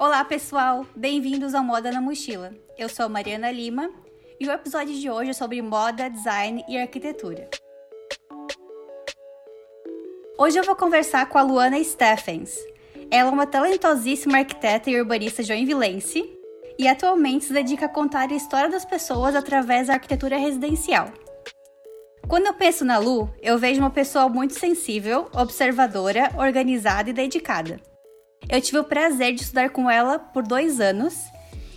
Olá, pessoal! Bem-vindos ao Moda na Mochila. Eu sou Mariana Lima e o episódio de hoje é sobre moda, design e arquitetura. Hoje eu vou conversar com a Luana Steffens. Ela é uma talentosíssima arquiteta e urbanista joinvilense e atualmente se dedica a contar a história das pessoas através da arquitetura residencial. Quando eu penso na Lu, eu vejo uma pessoa muito sensível, observadora, organizada e dedicada. Eu tive o prazer de estudar com ela por dois anos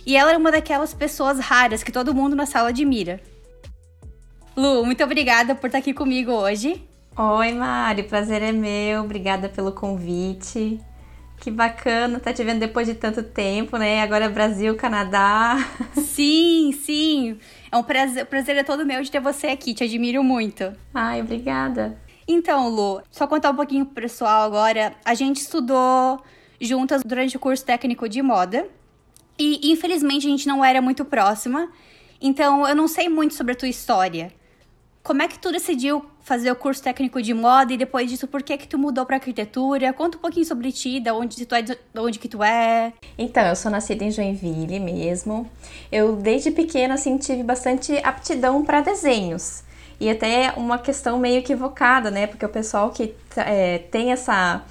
e ela era uma daquelas pessoas raras que todo mundo na sala admira. Lu, muito obrigada por estar aqui comigo hoje. Oi, Mari, prazer é meu. Obrigada pelo convite. Que bacana estar tá te vendo depois de tanto tempo, né? Agora é Brasil, Canadá. Sim, sim. É um prazer, o prazer é todo meu de ter você aqui. Te admiro muito. Ai, obrigada. Então, Lu, só contar um pouquinho pro pessoal agora. A gente estudou juntas durante o curso técnico de moda. E infelizmente a gente não era muito próxima. Então eu não sei muito sobre a tua história. Como é que tu decidiu fazer o curso técnico de moda e depois disso, por que que tu mudou para arquitetura? Conta um pouquinho sobre ti, da onde tu é, de onde que tu é. Então, eu sou nascida em Joinville mesmo. Eu desde pequena assim tive bastante aptidão para desenhos. E até uma questão meio equivocada, né? Porque o pessoal que é, tem essa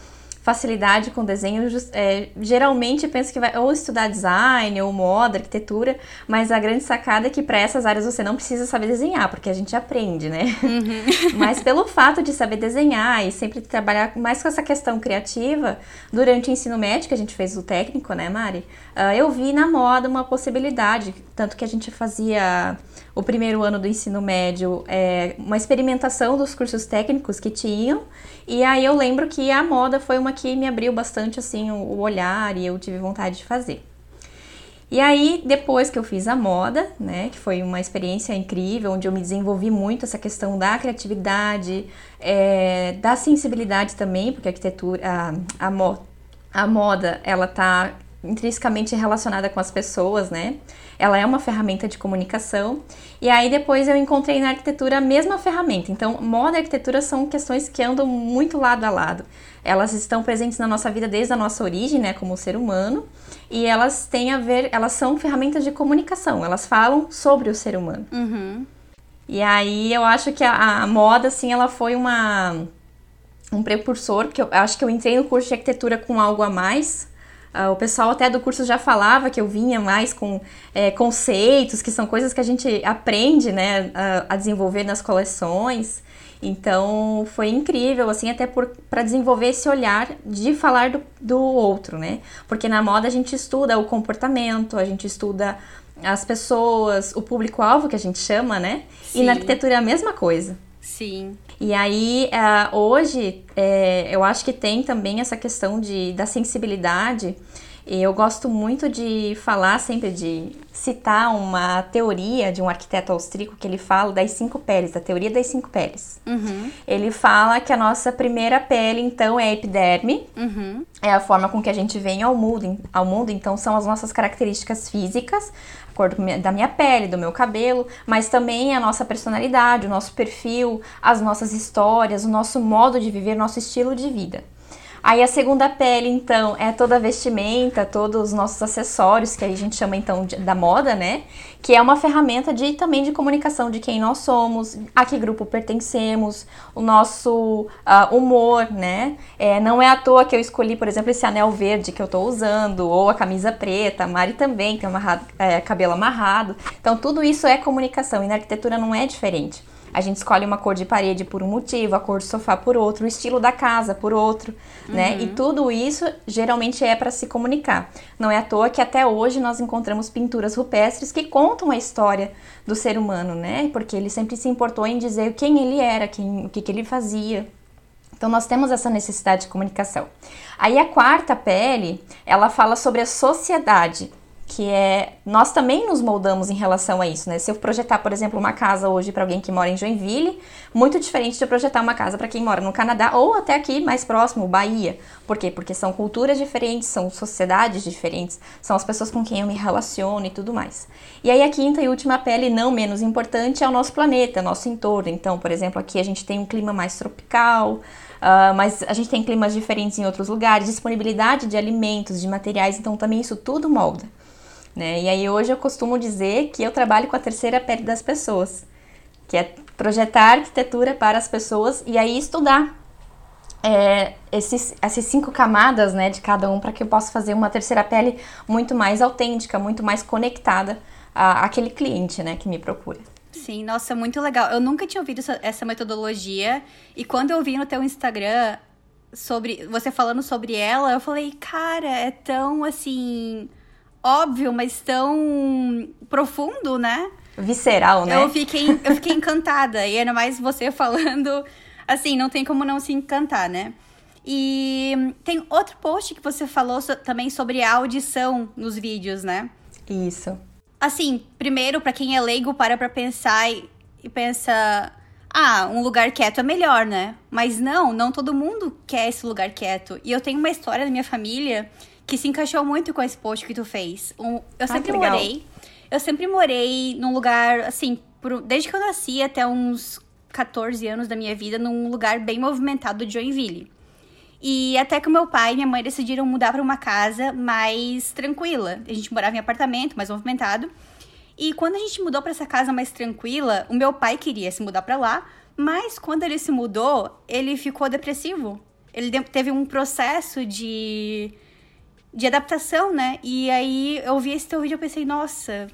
facilidade com desenho, é, geralmente pensa que vai ou estudar design, ou moda, arquitetura, mas a grande sacada é que para essas áreas você não precisa saber desenhar, porque a gente aprende, né? Uhum. mas pelo fato de saber desenhar e sempre trabalhar mais com essa questão criativa, durante o ensino médio, que a gente fez o técnico, né, Mari? Uh, eu vi na moda uma possibilidade, tanto que a gente fazia o primeiro ano do ensino médio é, uma experimentação dos cursos técnicos que tinham, e aí eu lembro que a moda foi uma que me abriu bastante assim o, olhar e eu tive vontade de fazer. E aí, depois que eu fiz a moda, né, que foi uma experiência incrível, onde eu me desenvolvi muito essa questão da criatividade, é, da sensibilidade também, porque a arquitetura, a, a, mo, a moda, ela tá intrinsecamente relacionada com as pessoas, né? Ela é uma ferramenta de comunicação. E aí depois eu encontrei na arquitetura a mesma ferramenta. Então, moda e arquitetura são questões que andam muito lado a lado. Elas estão presentes na nossa vida desde a nossa origem, né, como ser humano, e elas têm a ver, elas são ferramentas de comunicação. Elas falam sobre o ser humano. Uhum. E aí eu acho que a, a moda, assim, ela foi uma um precursor, porque eu acho que eu entrei no curso de arquitetura com algo a mais, o pessoal até do curso já falava que eu vinha mais com é, conceitos, que são coisas que a gente aprende né, a, a desenvolver nas coleções. Então foi incrível, assim, até para desenvolver esse olhar de falar do, do outro, né? Porque na moda a gente estuda o comportamento, a gente estuda as pessoas, o público-alvo que a gente chama, né? Sim. E na arquitetura é a mesma coisa. Sim. E aí, uh, hoje, é, eu acho que tem também essa questão de, da sensibilidade. Eu gosto muito de falar sempre de citar uma teoria de um arquiteto austríaco que ele fala das cinco peles, da teoria das cinco peles. Uhum. Ele fala que a nossa primeira pele, então, é a epiderme, uhum. é a forma com que a gente vem ao mundo, ao mundo, então são as nossas características físicas, cor da minha pele, do meu cabelo, mas também a nossa personalidade, o nosso perfil, as nossas histórias, o nosso modo de viver, nosso estilo de vida. Aí a segunda pele, então, é toda a vestimenta, todos os nossos acessórios, que a gente chama então de, da moda, né? Que é uma ferramenta de também de comunicação de quem nós somos, a que grupo pertencemos, o nosso uh, humor, né? É, não é à toa que eu escolhi, por exemplo, esse anel verde que eu tô usando, ou a camisa preta, a Mari também tem amarrado, é, cabelo amarrado. Então, tudo isso é comunicação e na arquitetura não é diferente. A gente escolhe uma cor de parede por um motivo, a cor do sofá por outro, o estilo da casa por outro, uhum. né? E uhum. tudo isso geralmente é para se comunicar. Não é à toa que até hoje nós encontramos pinturas rupestres que contam a história do ser humano, né? Porque ele sempre se importou em dizer quem ele era, quem, o que, que ele fazia. Então nós temos essa necessidade de comunicação. Aí a quarta pele, ela fala sobre a sociedade que é nós também nos moldamos em relação a isso, né? Se eu projetar, por exemplo, uma casa hoje para alguém que mora em Joinville, muito diferente de eu projetar uma casa para quem mora no Canadá ou até aqui mais próximo, Bahia. Por quê? Porque são culturas diferentes, são sociedades diferentes, são as pessoas com quem eu me relaciono e tudo mais. E aí a quinta e última pele, não menos importante, é o nosso planeta, nosso entorno. Então, por exemplo, aqui a gente tem um clima mais tropical, Uh, mas a gente tem climas diferentes em outros lugares, disponibilidade de alimentos, de materiais, então também isso tudo molda. Né? E aí hoje eu costumo dizer que eu trabalho com a terceira pele das pessoas, que é projetar arquitetura para as pessoas e aí estudar é, esses, essas cinco camadas né, de cada um para que eu possa fazer uma terceira pele muito mais autêntica, muito mais conectada àquele cliente né, que me procura. Sim, nossa, muito legal. Eu nunca tinha ouvido essa, essa metodologia e quando eu vi no teu Instagram sobre você falando sobre ela, eu falei, cara, é tão assim óbvio, mas tão profundo, né? Visceral, né? Eu fiquei, eu fiquei encantada. E ainda mais você falando, assim, não tem como não se encantar, né? E tem outro post que você falou so, também sobre a audição nos vídeos, né? Isso. Assim, primeiro, para quem é leigo, para pra pensar e, e pensa. Ah, um lugar quieto é melhor, né? Mas não, não todo mundo quer esse lugar quieto. E eu tenho uma história da minha família que se encaixou muito com esse post que tu fez. Um, eu ah, sempre morei. Eu sempre morei num lugar, assim, por, desde que eu nasci até uns 14 anos da minha vida, num lugar bem movimentado de Joinville. E até que o meu pai e minha mãe decidiram mudar para uma casa mais tranquila. A gente morava em apartamento, mais movimentado. E quando a gente mudou para essa casa mais tranquila, o meu pai queria se mudar para lá, mas quando ele se mudou, ele ficou depressivo. Ele teve um processo de de adaptação, né? E aí eu vi esse teu vídeo e pensei, nossa,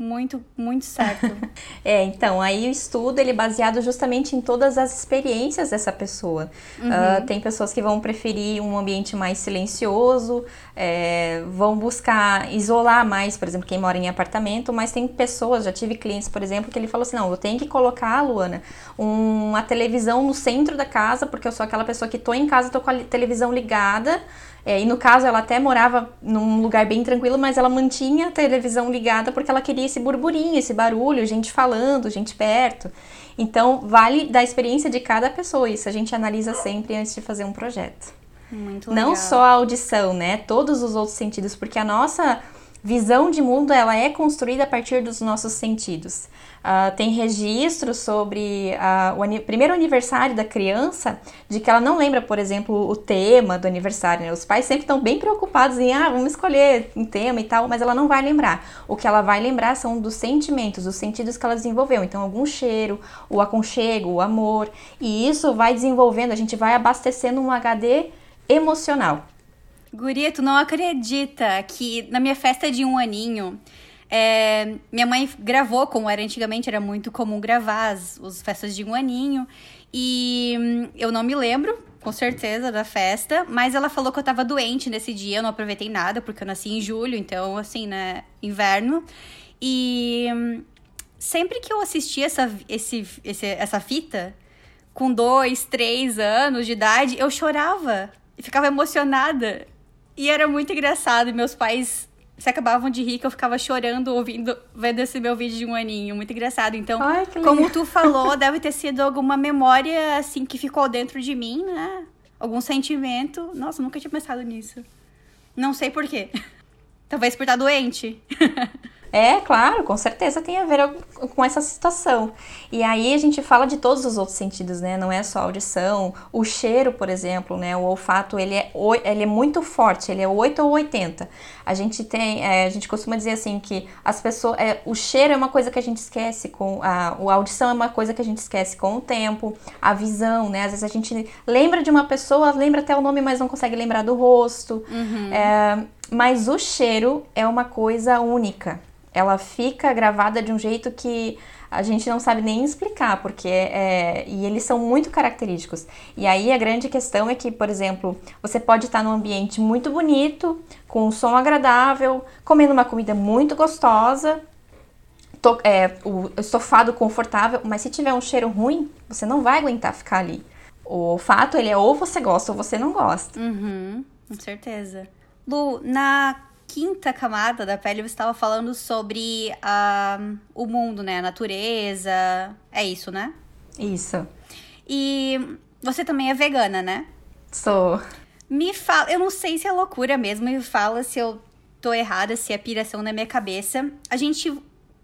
muito, muito certo. é, então, aí o estudo ele é baseado justamente em todas as experiências dessa pessoa. Uhum. Uh, tem pessoas que vão preferir um ambiente mais silencioso, é, vão buscar isolar mais, por exemplo, quem mora em apartamento, mas tem pessoas, já tive clientes, por exemplo, que ele falou assim, não, eu tenho que colocar, Luana, uma televisão no centro da casa, porque eu sou aquela pessoa que tô em casa, tô com a televisão ligada, é, e no caso, ela até morava num lugar bem tranquilo, mas ela mantinha a televisão ligada porque ela queria esse burburinho, esse barulho, gente falando, gente perto. Então, vale da experiência de cada pessoa. Isso a gente analisa sempre antes de fazer um projeto. Muito legal. Não só a audição, né? Todos os outros sentidos, porque a nossa visão de mundo ela é construída a partir dos nossos sentidos. Uh, tem registros sobre uh, o primeiro aniversário da criança, de que ela não lembra, por exemplo, o tema do aniversário. Né? Os pais sempre estão bem preocupados em, ah, vamos escolher um tema e tal, mas ela não vai lembrar. O que ela vai lembrar são dos sentimentos, os sentidos que ela desenvolveu. Então, algum cheiro, o aconchego, o amor. E isso vai desenvolvendo, a gente vai abastecendo um HD emocional. Guria, tu não acredita que na minha festa de um aninho é, minha mãe gravou, como era antigamente, era muito comum gravar as, as festas de um aninho. E hum, eu não me lembro, com certeza, da festa, mas ela falou que eu tava doente nesse dia, eu não aproveitei nada, porque eu nasci em julho, então, assim, né, inverno. E hum, sempre que eu assistia essa, esse, esse, essa fita, com dois, três anos de idade, eu chorava e ficava emocionada. E era muito engraçado, meus pais se acabavam de rir que eu ficava chorando ouvindo, vendo esse meu vídeo de um aninho. Muito engraçado. Então, Ai, como tu falou, deve ter sido alguma memória, assim, que ficou dentro de mim, né? Algum sentimento. Nossa, nunca tinha pensado nisso. Não sei por quê. Talvez por estar doente. É, claro, com certeza tem a ver com essa situação. E aí a gente fala de todos os outros sentidos, né? Não é só audição, o cheiro, por exemplo, né? O olfato, ele é, ele é muito forte, ele é 8 ou 80. A gente tem, é, a gente costuma dizer assim que as pessoas, é, o cheiro é uma coisa que a gente esquece com a, a audição é uma coisa que a gente esquece com o tempo, a visão, né? Às vezes a gente lembra de uma pessoa, lembra até o nome, mas não consegue lembrar do rosto. Uhum. É, mas o cheiro é uma coisa única ela fica gravada de um jeito que a gente não sabe nem explicar, porque é, e eles são muito característicos. E aí a grande questão é que, por exemplo, você pode estar num ambiente muito bonito, com um som agradável, comendo uma comida muito gostosa, to, é, o estofado confortável, mas se tiver um cheiro ruim, você não vai aguentar ficar ali. O fato ele é ou você gosta ou você não gosta. Uhum, com certeza. Lu, na quinta camada da pele, você estava falando sobre uh, o mundo, né? A natureza. É isso, né? Isso. E você também é vegana, né? Sou. Me fala, eu não sei se é loucura mesmo, me fala se eu tô errada, se é piração na minha cabeça. A gente,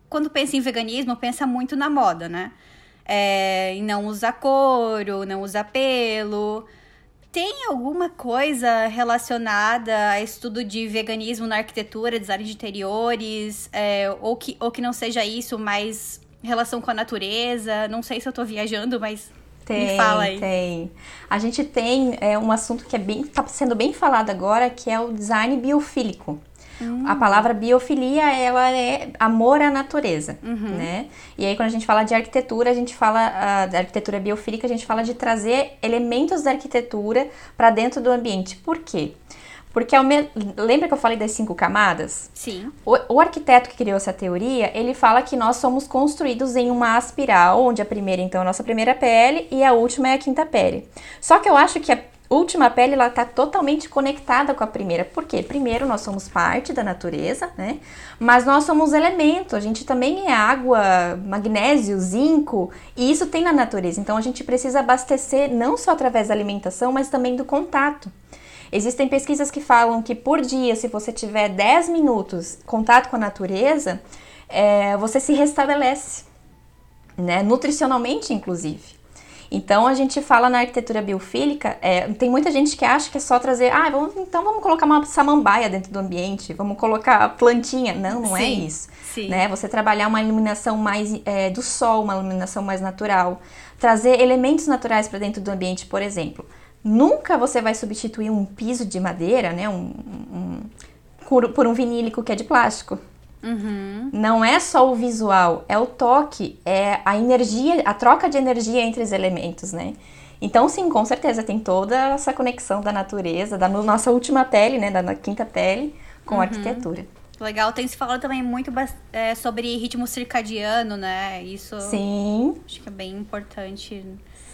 quando pensa em veganismo, pensa muito na moda, né? É, em não usar couro, não usar pelo. Tem alguma coisa relacionada a estudo de veganismo na arquitetura, design de interiores, é, ou, que, ou que não seja isso, mas relação com a natureza? Não sei se eu tô viajando, mas tem, Me fala aí. Tem. A gente tem é, um assunto que é bem, está sendo bem falado agora, que é o design biofílico. Hum. A palavra biofilia, ela é amor à natureza, uhum. né? E aí, quando a gente fala de arquitetura, a gente fala uh, da arquitetura biofílica, a gente fala de trazer elementos da arquitetura para dentro do ambiente. Por quê? Porque me... lembra que eu falei das cinco camadas? Sim. O, o, arquiteto que criou essa teoria, ele fala que nós somos construídos em uma espiral, onde a primeira, então, é a nossa primeira pele e a última é a quinta pele. Só que eu acho que a última pele ela está totalmente conectada com a primeira. Por quê? Primeiro, nós somos parte da natureza, né? Mas nós somos elemento, a gente também é água, magnésio, zinco, e isso tem na natureza. Então a gente precisa abastecer não só através da alimentação, mas também do contato. Existem pesquisas que falam que por dia, se você tiver 10 minutos contato com a natureza, é, você se restabelece, né? Nutricionalmente, inclusive. Então a gente fala na arquitetura biofílica, é, tem muita gente que acha que é só trazer, ah, vamos, então vamos colocar uma samambaia dentro do ambiente, vamos colocar plantinha. Não, não é sim, é isso. Sim. Né? Você trabalhar uma iluminação mais é, do sol, uma iluminação mais natural, trazer elementos naturais para dentro do ambiente, por exemplo. Nunca você vai substituir um piso de madeira, né, um, um, por um vinílico que é de plástico. Uhum. Não é só o visual, é o toque, é a energia, a troca de energia entre os elementos, né? Então, sim, com certeza, tem toda essa conexão da natureza, da nossa última pele, né, da quinta pele, com uhum. a arquitetura. Legal, tem se falado também muito é, sobre ritmo circadiano, né? Isso. Sim. Acho que é bem importante.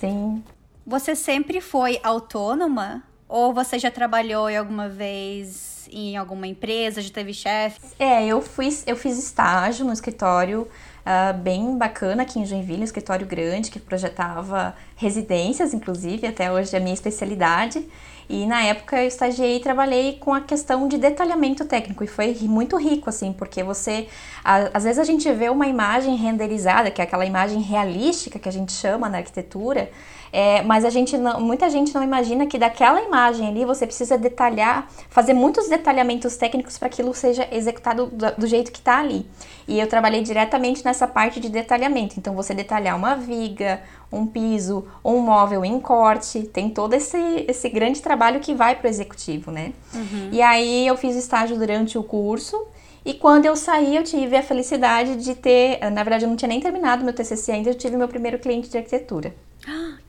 Sim. Você sempre foi autônoma? Ou você já trabalhou em alguma vez em alguma empresa? Já teve chefe? É, eu, fui, eu fiz estágio no escritório uh, bem bacana aqui em Joinville, um escritório grande que projetava residências, inclusive, até hoje é a minha especialidade. E na época eu estagiei e trabalhei com a questão de detalhamento técnico e foi muito rico, assim, porque você. às vezes a gente vê uma imagem renderizada, que é aquela imagem realística que a gente chama na arquitetura, é, mas a gente não, muita gente não imagina que daquela imagem ali você precisa detalhar, fazer muitos detalhamentos técnicos para aquilo seja executado do, do jeito que está ali. E eu trabalhei diretamente nessa parte de detalhamento. Então você detalhar uma viga, um piso, um móvel em corte, tem todo esse, esse grande trabalho que vai para o executivo, né? Uhum. E aí eu fiz estágio durante o curso. E quando eu saí, eu tive a felicidade de ter. Na verdade, eu não tinha nem terminado meu TCC ainda, eu tive meu primeiro cliente de arquitetura.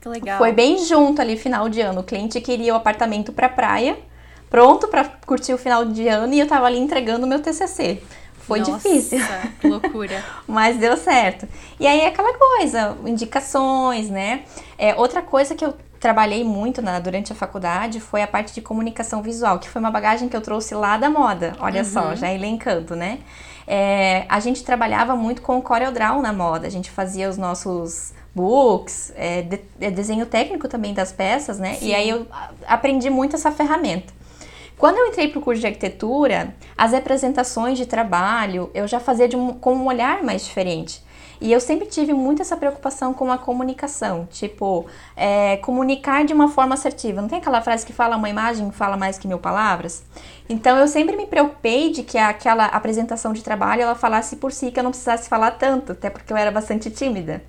Que legal. Foi bem junto ali, final de ano. O cliente queria o apartamento para praia, pronto para curtir o final de ano, e eu tava ali entregando o meu TCC. Foi Nossa, difícil. Loucura. Mas deu certo. E aí aquela coisa, indicações, né? É, outra coisa que eu trabalhei muito na, durante a faculdade foi a parte de comunicação visual, que foi uma bagagem que eu trouxe lá da moda. Olha uhum. só, já elencando, né? É, a gente trabalhava muito com o CorelDRAW na moda. A gente fazia os nossos books, é, de, é desenho técnico também das peças, né? Sim. E aí eu aprendi muito essa ferramenta. Quando eu entrei para o curso de arquitetura, as representações de trabalho eu já fazia um, com um olhar mais diferente. E eu sempre tive muito essa preocupação com a comunicação, tipo, é, comunicar de uma forma assertiva. Não tem aquela frase que fala uma imagem fala mais que mil palavras? Então eu sempre me preocupei de que aquela apresentação de trabalho ela falasse por si, que eu não precisasse falar tanto, até porque eu era bastante tímida.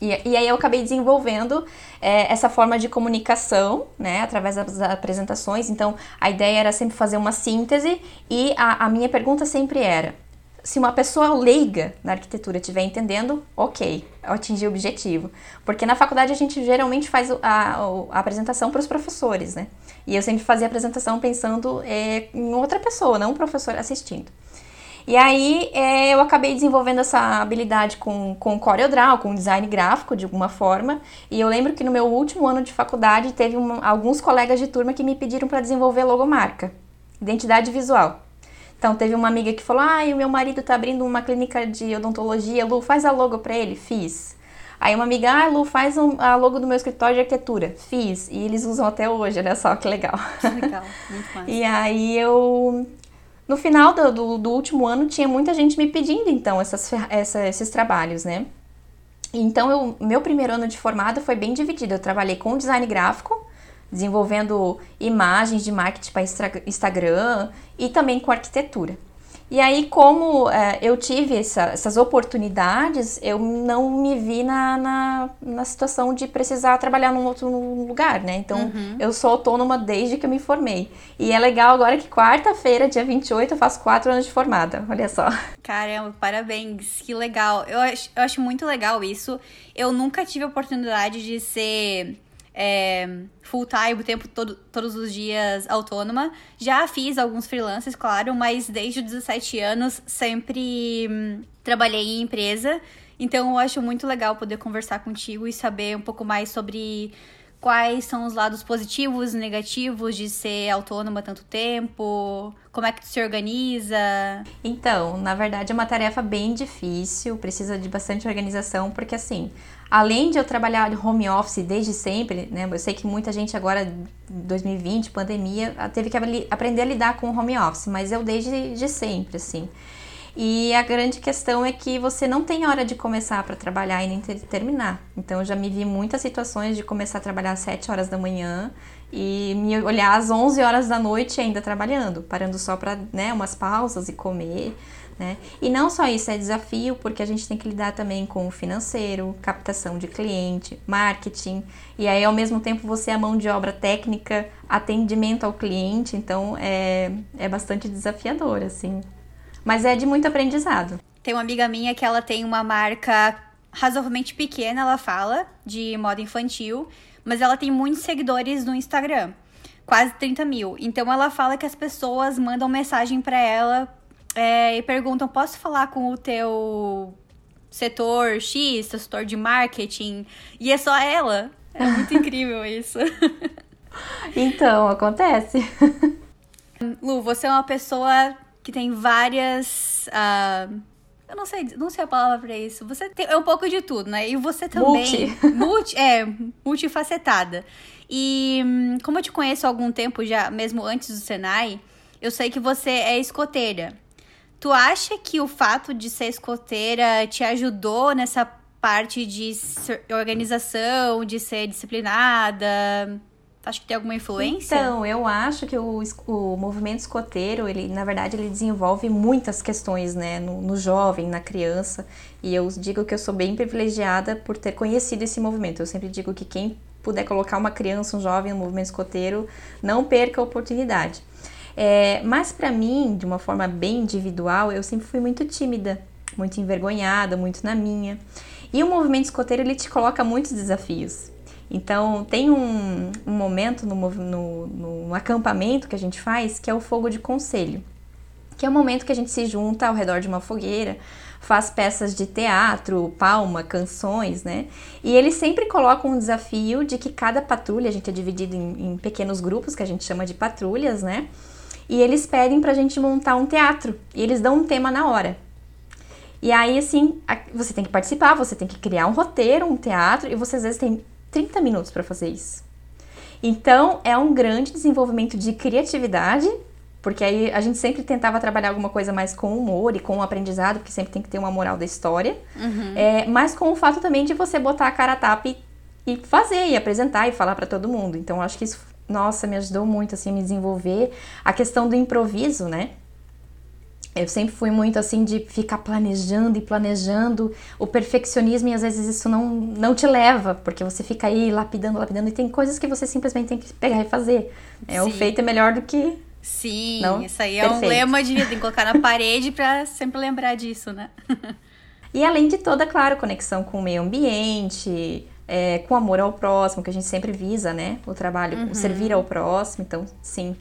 E, e aí eu acabei desenvolvendo é, essa forma de comunicação, né, através das apresentações. Então, a ideia era sempre fazer uma síntese e a, a minha pergunta sempre era: se uma pessoa leiga na arquitetura estiver entendendo, ok, atingi o objetivo. Porque na faculdade a gente geralmente faz a, a apresentação para os professores, né? E eu sempre fazia a apresentação pensando é, em outra pessoa, não um professor assistindo. E aí é, eu acabei desenvolvendo essa habilidade com, com CorelDRAW, com design gráfico de alguma forma. E eu lembro que no meu último ano de faculdade teve uma, alguns colegas de turma que me pediram para desenvolver logomarca, identidade visual. Então, teve uma amiga que falou: Ah, o meu marido tá abrindo uma clínica de odontologia. Lu, faz a logo pra ele. Fiz. Aí uma amiga, ah, Lu, faz um, a logo do meu escritório de arquitetura. Fiz. E eles usam até hoje, olha só que legal. Que legal, muito massa. e aí eu. No final do, do, do, último ano, tinha muita gente me pedindo, então, essas, essa, esses trabalhos, né? Então, eu, meu primeiro ano de formada foi bem dividido. Eu trabalhei com design gráfico, desenvolvendo imagens de marketing para Instagram e também com arquitetura. E aí, como é, eu tive essa, essas oportunidades, eu não me vi na, na, na, situação de precisar trabalhar num outro lugar, né? Então, uhum. eu sou autônoma desde que eu me formei. E é legal agora que quarta-feira, dia 28, eu faço quatro anos de formada. Olha só. Caramba, parabéns. Que legal. Eu acho, eu acho muito legal isso. Eu nunca tive a oportunidade de ser é, full time, o tempo todo, todos os dias autônoma. Já fiz alguns freelancers, claro, mas desde os 17 anos sempre hum, trabalhei em empresa. Então eu acho muito legal poder conversar contigo e saber um pouco mais sobre quais são os lados positivos e negativos de ser autônoma tanto tempo, como é que tu se organiza? Então, na verdade é uma tarefa bem difícil, precisa de bastante organização, porque assim, além de eu trabalhar home office desde sempre, né? Eu sei que muita gente agora, 2020, pandemia, teve que aprender a lidar com home office, mas eu desde de sempre, assim. E a grande questão é que você não tem hora de começar para trabalhar e nem terminar. Então eu já me vi muitas situações de começar a trabalhar às 7 horas da manhã e me olhar às 11 horas da noite ainda trabalhando, parando só para, né, umas pausas e comer. Né? E não só isso é desafio, porque a gente tem que lidar também com o financeiro, captação de cliente, marketing, e aí ao mesmo tempo você é a mão de obra técnica, atendimento ao cliente, então é, é bastante desafiador, assim. Mas é de muito aprendizado. Tem uma amiga minha que ela tem uma marca razoavelmente pequena, ela fala, de moda infantil, mas ela tem muitos seguidores no Instagram. Quase 30 mil. Então ela fala que as pessoas mandam mensagem para ela é, e perguntam: posso falar com o teu setor X, teu setor de marketing? E é só ela. É muito incrível isso. Então, acontece. Lu, você é uma pessoa que tem várias. Uh, eu não sei, não sei a palavra pra isso. Você tem, é um pouco de tudo, né? E você também. Multi. multi é, multifacetada. E hum, como eu te conheço há algum tempo já, mesmo antes do Senai, eu sei que você é escoteira. Tu acha que o fato de ser escoteira te ajudou nessa parte de organização, de ser disciplinada? Acho que tem alguma influência? Então, eu acho que o, o movimento escoteiro, ele, na verdade, ele desenvolve muitas questões, né, no, no, jovem, na criança. E eu digo que eu sou bem privilegiada por ter conhecido esse movimento. Eu sempre digo que quem puder colocar uma criança, um jovem no movimento escoteiro, não perca a oportunidade. É, mas para mim, de uma forma bem individual, eu sempre fui muito tímida, muito envergonhada, muito na minha. E o movimento escoteiro, ele te coloca muitos desafios. Então, tem um, um momento no, no, no, acampamento que a gente faz que é o fogo de conselho, que é o momento que a gente se junta ao redor de uma fogueira, faz peças de teatro, palma, canções, né? E eles sempre colocam um desafio de que cada patrulha, a gente é dividido em, em pequenos grupos que a gente chama de patrulhas, né? E eles pedem pra gente montar um teatro. E eles dão um tema na hora. E aí, assim, você tem que participar, você tem que criar um roteiro, um teatro, e você às vezes tem 30 minutos para fazer isso. Então, é um grande desenvolvimento de criatividade, porque aí a gente sempre tentava trabalhar alguma coisa mais com humor e com o aprendizado, porque sempre tem que ter uma moral da história, uhum. é, mas com o fato também de você botar a cara a tapa e, e fazer, e apresentar e falar para todo mundo. Então, acho que isso, nossa, me ajudou muito assim, a me desenvolver. A questão do improviso, né? Eu sempre fui muito assim de ficar planejando e planejando o perfeccionismo e às vezes isso não, não te leva, porque você fica aí lapidando, lapidando e tem coisas que você simplesmente tem que pegar e fazer. É, o feito é melhor do que. Sim, não? isso aí é Perfeito. um lema de vida, tem que colocar na parede para sempre lembrar disso, né? e além de toda, claro, conexão com o meio ambiente, é, com amor ao próximo, que a gente sempre visa, né? O trabalho, uhum. o servir ao próximo, então, sim,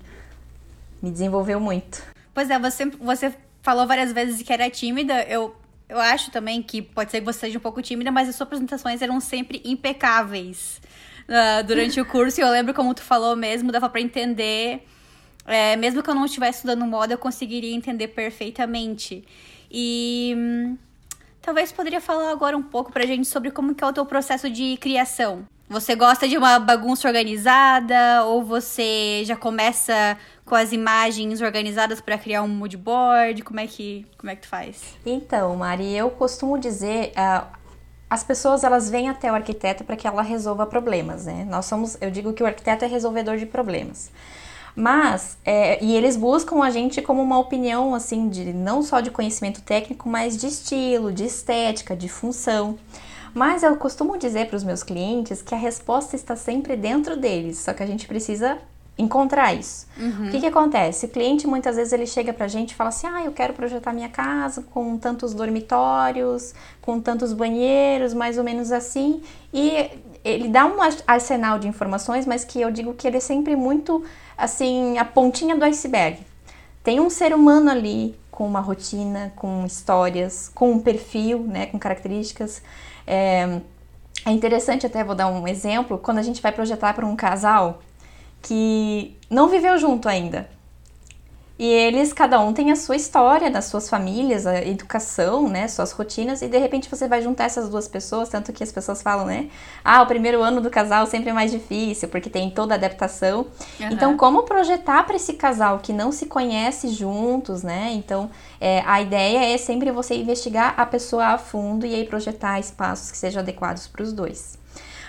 me desenvolveu muito. Pois é, você, você falou várias vezes que era tímida. Eu, eu acho também que pode ser que você seja um pouco tímida, mas as suas apresentações eram sempre impecáveis uh, durante o curso. E eu lembro como tu falou mesmo, dava para entender É, mesmo que eu não estivesse estudando moda, eu conseguiria entender perfeitamente. E hum, talvez poderia falar agora um pouco pra gente sobre como que é o teu processo de criação. Você gosta de uma bagunça organizada ou você já começa com as imagens organizadas para criar um mood board? Como é que como é que tu faz? Então, Mari, eu costumo dizer, uh, as pessoas elas vêm até o arquiteto para que ela resolva problemas, né? Nós somos, eu digo que o arquiteto é resolvedor de problemas. Mas, é, e eles buscam a gente como uma opinião, assim, de não só de conhecimento técnico, mas de estilo, de estética, de função. Mas eu costumo dizer para os meus clientes que a resposta está sempre dentro deles, só que a gente precisa encontrar isso. Uhum. O que, que acontece? O cliente muitas vezes ele chega pra gente e fala assim: ah, eu quero projetar minha casa com tantos dormitórios, com tantos banheiros, mais ou menos assim. E ele dá um arsenal de informações, mas que eu digo que ele é sempre muito assim, a pontinha do iceberg. Tem um ser humano ali com uma rotina, com histórias, com um perfil, né, com características. É, é interessante até vou dar um exemplo quando a gente vai projetar para um casal que não viveu junto ainda. E eles, cada um tem a sua história, das suas famílias, a educação, né, suas rotinas, e de repente você vai juntar essas duas pessoas, tanto que as pessoas falam, né, ah, o primeiro ano do casal sempre é mais difícil, porque tem toda a adaptação. Uhum. Então, como projetar para esse casal que não se conhece juntos, né? Então, é, a ideia é sempre você investigar a pessoa a fundo e aí projetar espaços que sejam adequados para os dois.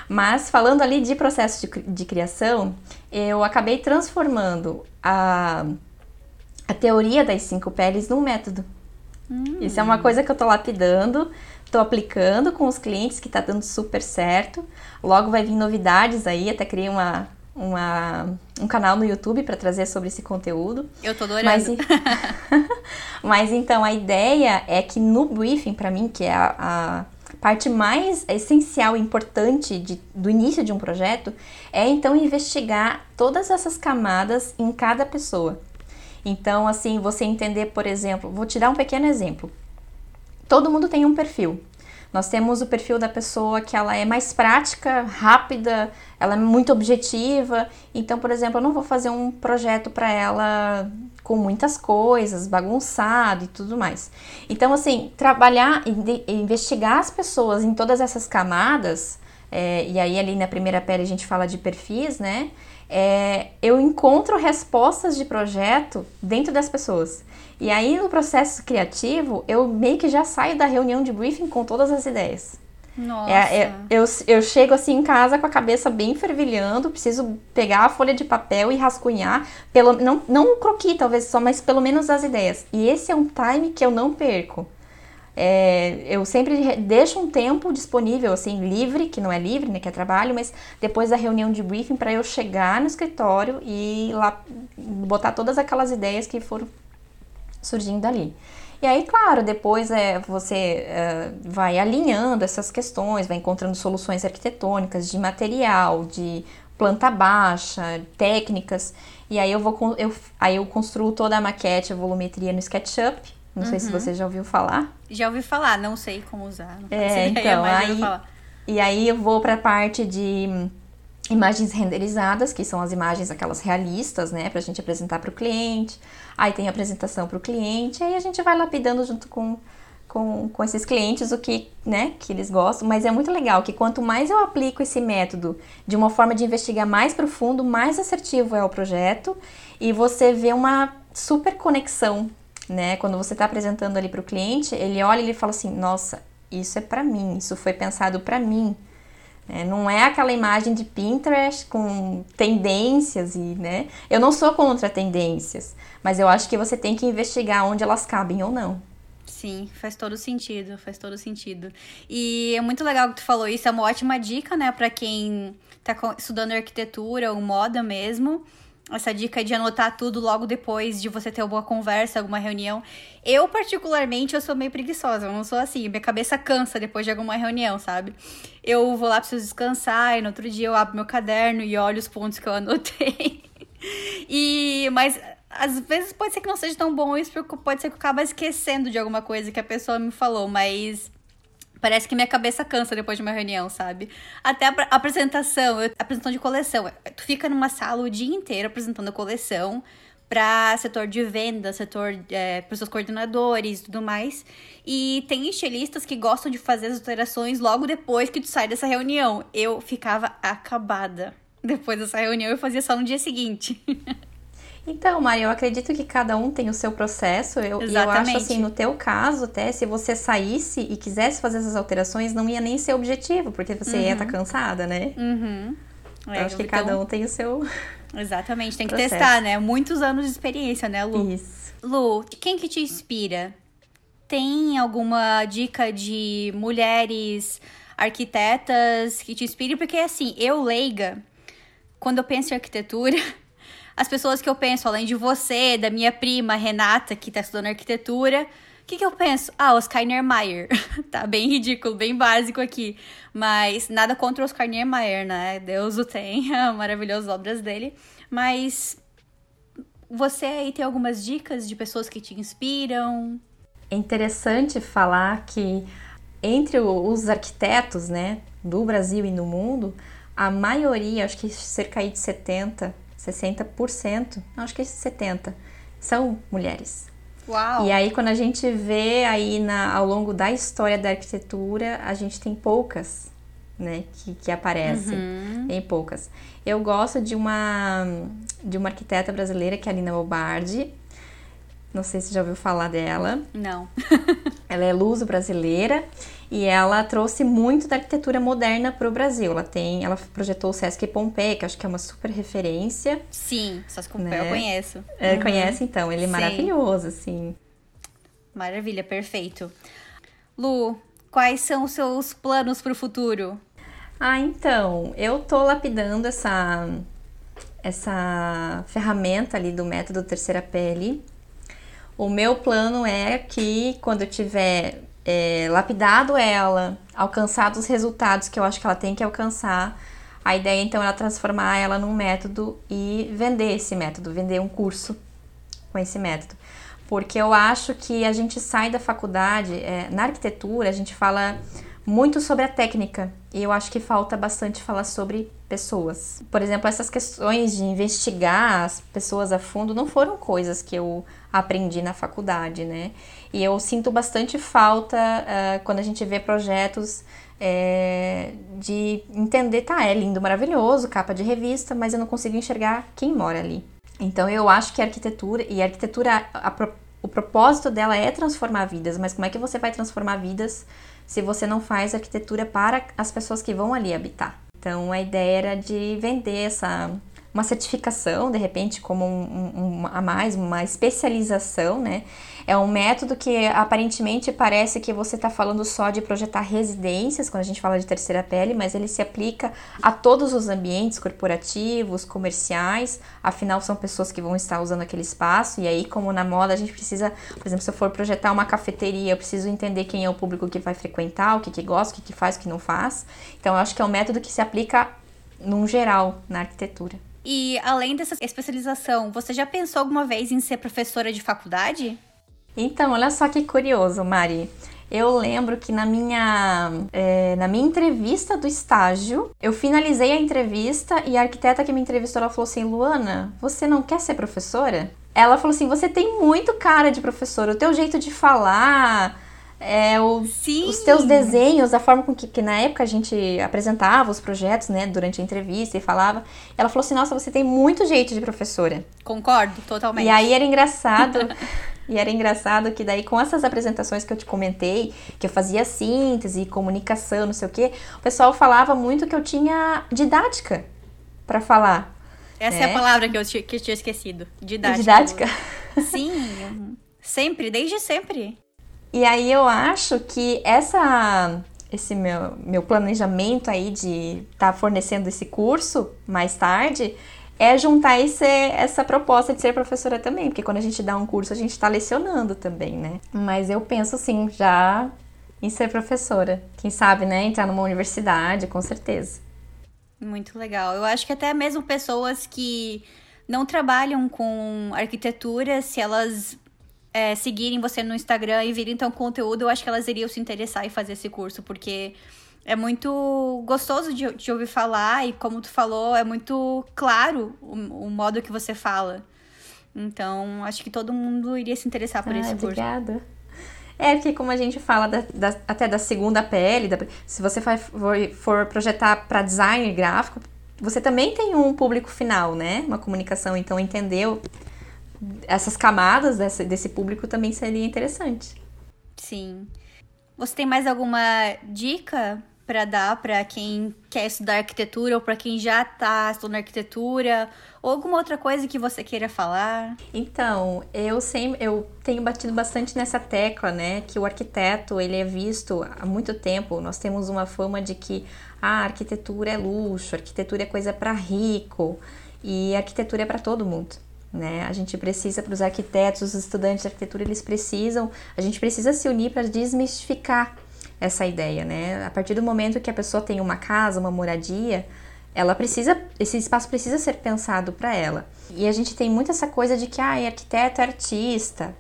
Mas falando ali de processo de, de criação, eu acabei transformando a a teoria das cinco peles num método. Hum. Isso é uma coisa que eu tô lapidando, tô aplicando com os clientes que tá dando super certo. Logo vai vir novidades aí, até criei uma, uma, um canal no YouTube para trazer sobre esse conteúdo. Eu tô adorando. Mas, mas então a ideia é que no briefing, para mim, que é a, a, parte mais essencial e importante de, do início de um projeto, é então investigar todas essas camadas em cada pessoa. Então, assim, você entender, por exemplo, vou te dar um pequeno exemplo. Todo mundo tem um perfil. Nós temos o perfil da pessoa que ela é mais prática, rápida, ela é muito objetiva. Então, por exemplo, eu não vou fazer um projeto para ela com muitas coisas, bagunçado e tudo mais. Então, assim, trabalhar e investigar as pessoas em todas essas camadas, é, e aí ali na primeira pele a gente fala de perfis, né? É, eu encontro respostas de projeto dentro das pessoas. E aí no processo criativo, eu meio que já saio da reunião de briefing com todas as ideias. Nossa. É, é, eu, eu chego assim em casa com a cabeça bem fervilhando, preciso pegar a folha de papel e rascunhar, pelo, não, não um croqui talvez só, mas pelo menos as ideias. E esse é um time que eu não perco. É, eu sempre deixo um tempo disponível, assim, livre, que não é livre, né, que é trabalho, mas depois da reunião de briefing para eu chegar no escritório e lá botar todas aquelas ideias que foram surgindo ali. E aí, claro, depois é, você é, vai alinhando essas questões, vai encontrando soluções arquitetônicas, de material, de planta baixa, técnicas. E aí eu vou eu, aí eu construo toda a maquete, a volumetria no SketchUp não uhum. sei se uhum. você já ouviu falar. Já ouvi falar, não sei como usar. é, então, aí, e aí eu vou para a parte de imagens renderizadas, que são as imagens aquelas realistas, né, pra gente apresentar para o cliente. Aí tem a apresentação para o cliente, aí a gente vai lapidando junto com, com, com esses clientes o que, né, que eles gostam. Mas é muito legal que quanto mais eu aplico esse método de uma forma de investigar mais profundo, mais assertivo é o projeto e você vê uma super conexão né? Quando você está apresentando ali para o cliente, ele olha e ele fala assim: Nossa, isso é para mim, isso foi pensado para mim. É, não é aquela imagem de Pinterest com tendências e, né? Eu não sou contra tendências, mas eu acho que você tem que investigar onde elas cabem ou não. Sim, faz todo sentido, faz todo sentido. E é muito legal que tu falou isso, é uma ótima dica, né, para quem tá estudando arquitetura ou moda mesmo essa dica de anotar tudo logo depois de você ter alguma conversa, alguma reunião. Eu, particularmente, eu sou meio preguiçosa, eu não sou assim. Minha cabeça cansa depois de alguma reunião, sabe? Eu vou lá, preciso descansar, e no outro dia eu abro meu caderno e olho os pontos que eu anotei. e, mas às vezes pode ser que não seja tão bom isso, porque pode ser que eu acabe esquecendo de alguma coisa que a pessoa me falou, mas Parece que minha cabeça cansa depois de uma reunião, sabe? Até a apresentação, a apresentação de coleção. Tu fica numa sala o dia inteiro apresentando a coleção. para setor de venda, setor é, para os seus coordenadores e tudo mais. E tem estilistas que gostam de fazer as alterações logo depois que tu sai dessa reunião. Eu ficava acabada depois dessa reunião, eu fazia só no dia seguinte. Então, Maria, eu acredito que cada um tem o seu processo. Eu, eu acho assim, no teu caso, até se você saísse e quisesse fazer essas alterações, não ia nem ser objetivo, porque você uhum. ia estar tá cansada, né? Uhum. É, eu acho que então... cada um tem o seu. Exatamente, tem que processo. testar, né? Muitos anos de experiência, né, Lu? Isso. Lu, quem que te inspira? Tem alguma dica de mulheres arquitetas que te inspirem? Porque, assim, eu, leiga, quando eu penso em arquitetura, as pessoas que eu penso, além de você, da minha prima Renata, que tá estudando arquitetura, o que, que eu penso? Ah, Oscar Niemeyer. tá bem ridículo, bem básico aqui. Mas nada contra Oscar Niemeyer, né? Deus o tenha, maravilhosas obras dele. Mas você aí tem algumas dicas de pessoas que te inspiram? É interessante falar que entre os arquitetos, né, do Brasil e no mundo, a maioria, acho que cerca de 70 60%, acho que 70%, são mulheres. Uau. E aí, quando a gente vê aí na, ao longo da história da arquitetura, a gente tem poucas, né, que, que aparecem. Uhum. Tem poucas. Eu gosto de uma, de uma arquiteta brasileira, que é a Lina Bobardi. Não sei se já ouviu falar dela. Não. ela é luso-brasileira e ela trouxe muito da arquitetura moderna para o Brasil. Ela tem, ela projetou o Sesc Pompeia, que acho que é uma super referência. Sim, Sesc Pompeia né? eu conheço. É, uhum. Conhece então, ele é Sim. maravilhoso, assim. Maravilha, perfeito. Lu, quais são os seus planos para o futuro? Ah, então, eu tô lapidando essa essa ferramenta ali do método terceira pele. O meu plano é que quando eu tiver é, lapidado ela, alcançado os resultados que eu acho que ela tem que alcançar. A ideia então é transformar ela num método e vender esse método, vender um curso com esse método. Porque eu acho que a gente sai da faculdade, é, na arquitetura, a gente fala muito sobre a técnica e eu acho que falta bastante falar sobre pessoas. Por exemplo, essas questões de investigar as pessoas a fundo não foram coisas que eu aprendi na faculdade, né? E eu sinto bastante falta uh, quando a gente vê projetos é, de entender, tá, é lindo, maravilhoso, capa de revista, mas eu não consigo enxergar quem mora ali. Então eu acho que a arquitetura, e a arquitetura, a, a, o propósito dela é transformar vidas, mas como é que você vai transformar vidas se você não faz arquitetura para as pessoas que vão ali habitar? Então a ideia era de vender essa uma certificação, de repente, como um, um, a mais, uma especialização, né? É um método que aparentemente parece que você está falando só de projetar residências, quando a gente fala de terceira pele, mas ele se aplica a todos os ambientes corporativos, comerciais, afinal são pessoas que vão estar usando aquele espaço, e aí, como na moda, a gente precisa, por exemplo, se eu for projetar uma cafeteria, eu preciso entender quem é o público que vai frequentar, o que, que gosta, o que, que faz, o que não faz. Então, eu acho que é um método que se aplica num geral na arquitetura. E além dessa especialização, você já pensou alguma vez em ser professora de faculdade? Então, olha só que curioso, Mari. Eu lembro que na minha, é, na minha entrevista do estágio, eu finalizei a entrevista e a arquiteta que me entrevistou ela falou assim: Luana, você não quer ser professora? Ela falou assim: você tem muito cara de professora, o teu jeito de falar, é, o, os teus desenhos, a forma com que, que, na época a gente apresentava os projetos, né, durante a entrevista e falava. Ela falou assim: Nossa, você tem muito jeito de professora. Concordo, totalmente. E aí era engraçado. e era engraçado que daí com essas apresentações que eu te comentei, que eu fazia síntese, comunicação, não sei o quê, o pessoal falava muito que eu tinha didática para falar. Essa né? é a palavra que eu, que eu tinha esquecido. Didática. Didática? Sim, sempre, desde sempre. E aí eu acho que essa esse meu, meu planejamento aí de estar tá fornecendo esse curso mais tarde é juntar esse, essa proposta de ser professora também, porque quando a gente dá um curso a gente está lecionando também, né? Mas eu penso assim, já em ser professora. Quem sabe, né? Entrar numa universidade, com certeza. Muito legal. Eu acho que até mesmo pessoas que não trabalham com arquitetura, se elas é, seguirem você no Instagram e virem então conteúdo, eu acho que elas iriam se interessar em fazer esse curso, porque é muito gostoso de, de ouvir falar e, como tu falou, é muito claro o, o modo que você fala. Então, acho que todo mundo iria se interessar por ah, esse curso. Obrigada. É, porque como a gente fala da, da, até da segunda pele, da, se você for, for projetar para design gráfico, você também tem um público final, né? Uma comunicação, então entender essas camadas desse, desse público também seria interessante. Sim. Você tem mais alguma dica para dar para quem quer estudar arquitetura ou para quem já está estudando arquitetura ou alguma outra coisa que você queira falar? Então, eu sempre eu tenho batido bastante nessa tecla, né, que o arquiteto, ele é visto há muito tempo. Nós temos uma fama de que ah, arquitetura é luxo, arquitetura é coisa para rico e arquitetura é para todo mundo. Né? A gente precisa, para os arquitetos, os estudantes de arquitetura, eles precisam, a gente precisa se unir para desmistificar essa ideia, né? A partir do momento que a pessoa tem uma casa, uma moradia, ela precisa, esse espaço precisa ser pensado para ela. E a gente tem muito essa coisa de que, ah, arquiteto é artista,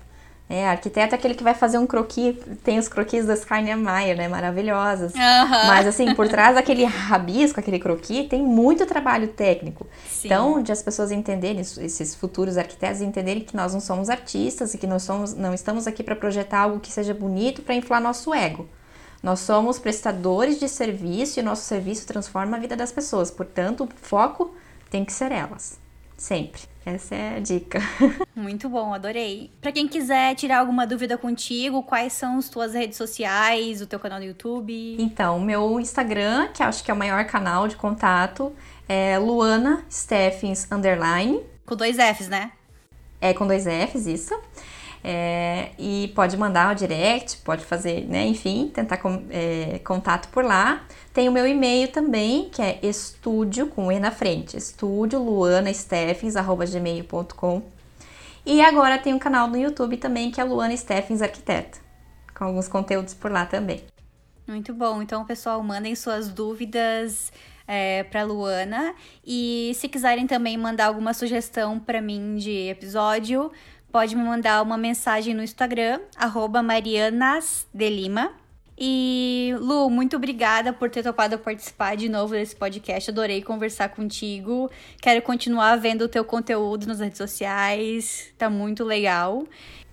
é, arquiteto é aquele que vai fazer um croquis, tem os croquis das Carne Maia, né, maravilhosas. Uhum. Mas assim, por trás daquele rabisco, aquele croquis, tem muito trabalho técnico. Sim. Então, de as pessoas entenderem, esses futuros arquitetos entenderem que nós não somos artistas e que nós somos, não estamos aqui para projetar algo que seja bonito para inflar nosso ego. Nós somos prestadores de serviço e nosso serviço transforma a vida das pessoas. Portanto, o foco tem que ser elas. Sempre. Essa é a dica. Muito bom, adorei. Para quem quiser tirar alguma dúvida contigo, quais são as tuas redes sociais, o teu canal no YouTube? Então, meu Instagram, que acho que é o maior canal de contato, é Luana Steffens Underline. Com dois Fs, né? É com dois Fs, isso. É, e pode mandar o direct, pode fazer, né? Enfim, tentar com, é, contato por lá. Tem o meu e-mail também, que é estúdio com E na frente, estúdio luanasteffens.gmail.com. E agora tem um canal no YouTube também, que é Luana Steffens Arquiteta, com alguns conteúdos por lá também. Muito bom. Então, pessoal, mandem suas dúvidas é, para Luana. E se quiserem também mandar alguma sugestão para mim de episódio, pode me mandar uma mensagem no Instagram, marianasdelima. E Lu, muito obrigada por ter topado participar de novo desse podcast. Adorei conversar contigo. Quero continuar vendo o teu conteúdo nas redes sociais. Tá muito legal.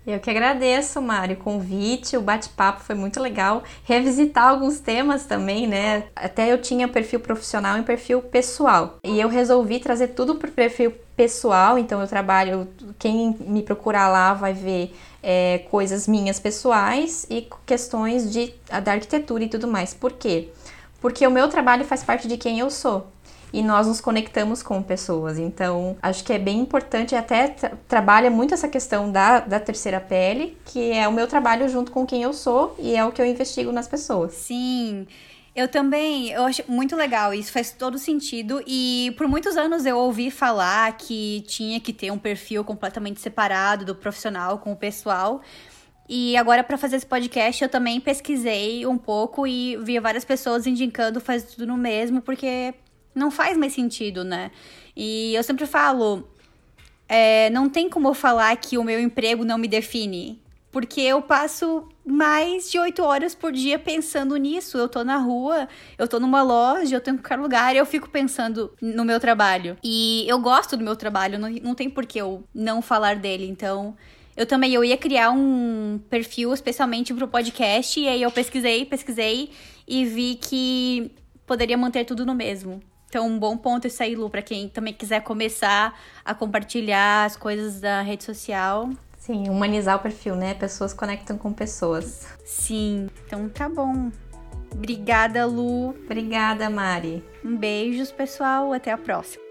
Eu que agradeço, Mário, o convite, o bate-papo foi muito legal. Revisitar alguns temas também, né? Até eu tinha perfil profissional e perfil pessoal. E eu resolvi trazer tudo pro perfil pessoal, então eu trabalho, quem me procurar lá vai ver é, coisas minhas pessoais e questões de, da arquitetura e tudo mais. Por quê? Porque o meu trabalho faz parte de quem eu sou e nós nos conectamos com pessoas. Então, acho que é bem importante, até tra trabalha muito essa questão da, da terceira pele, que é o meu trabalho junto com quem eu sou e é o que eu investigo nas pessoas. Sim. Eu também, eu acho muito legal, isso faz todo sentido. E por muitos anos eu ouvi falar que tinha que ter um perfil completamente separado do profissional com o pessoal. E agora, para fazer esse podcast, eu também pesquisei um pouco e vi várias pessoas indicando fazer tudo no mesmo, porque não faz mais sentido, né? E eu sempre falo, é, não tem como eu falar que o meu emprego não me define. Porque eu passo mais de oito horas por dia pensando nisso. Eu tô na rua, eu tô numa loja, eu tô em qualquer lugar eu fico pensando no meu trabalho. E eu gosto do meu trabalho, não, não tem por que eu não falar dele. Então, eu também eu ia criar um perfil especialmente pro podcast. E aí eu pesquisei, pesquisei e vi que poderia manter tudo no mesmo. Então, um bom ponto isso aí, Lu, para quem também quiser começar a compartilhar as coisas da rede social. Sim, humanizar o perfil, né? Pessoas conectam com pessoas. Sim, então tá bom. Obrigada, Lu. Obrigada, Mari. Um beijos, pessoal. Até a próxima.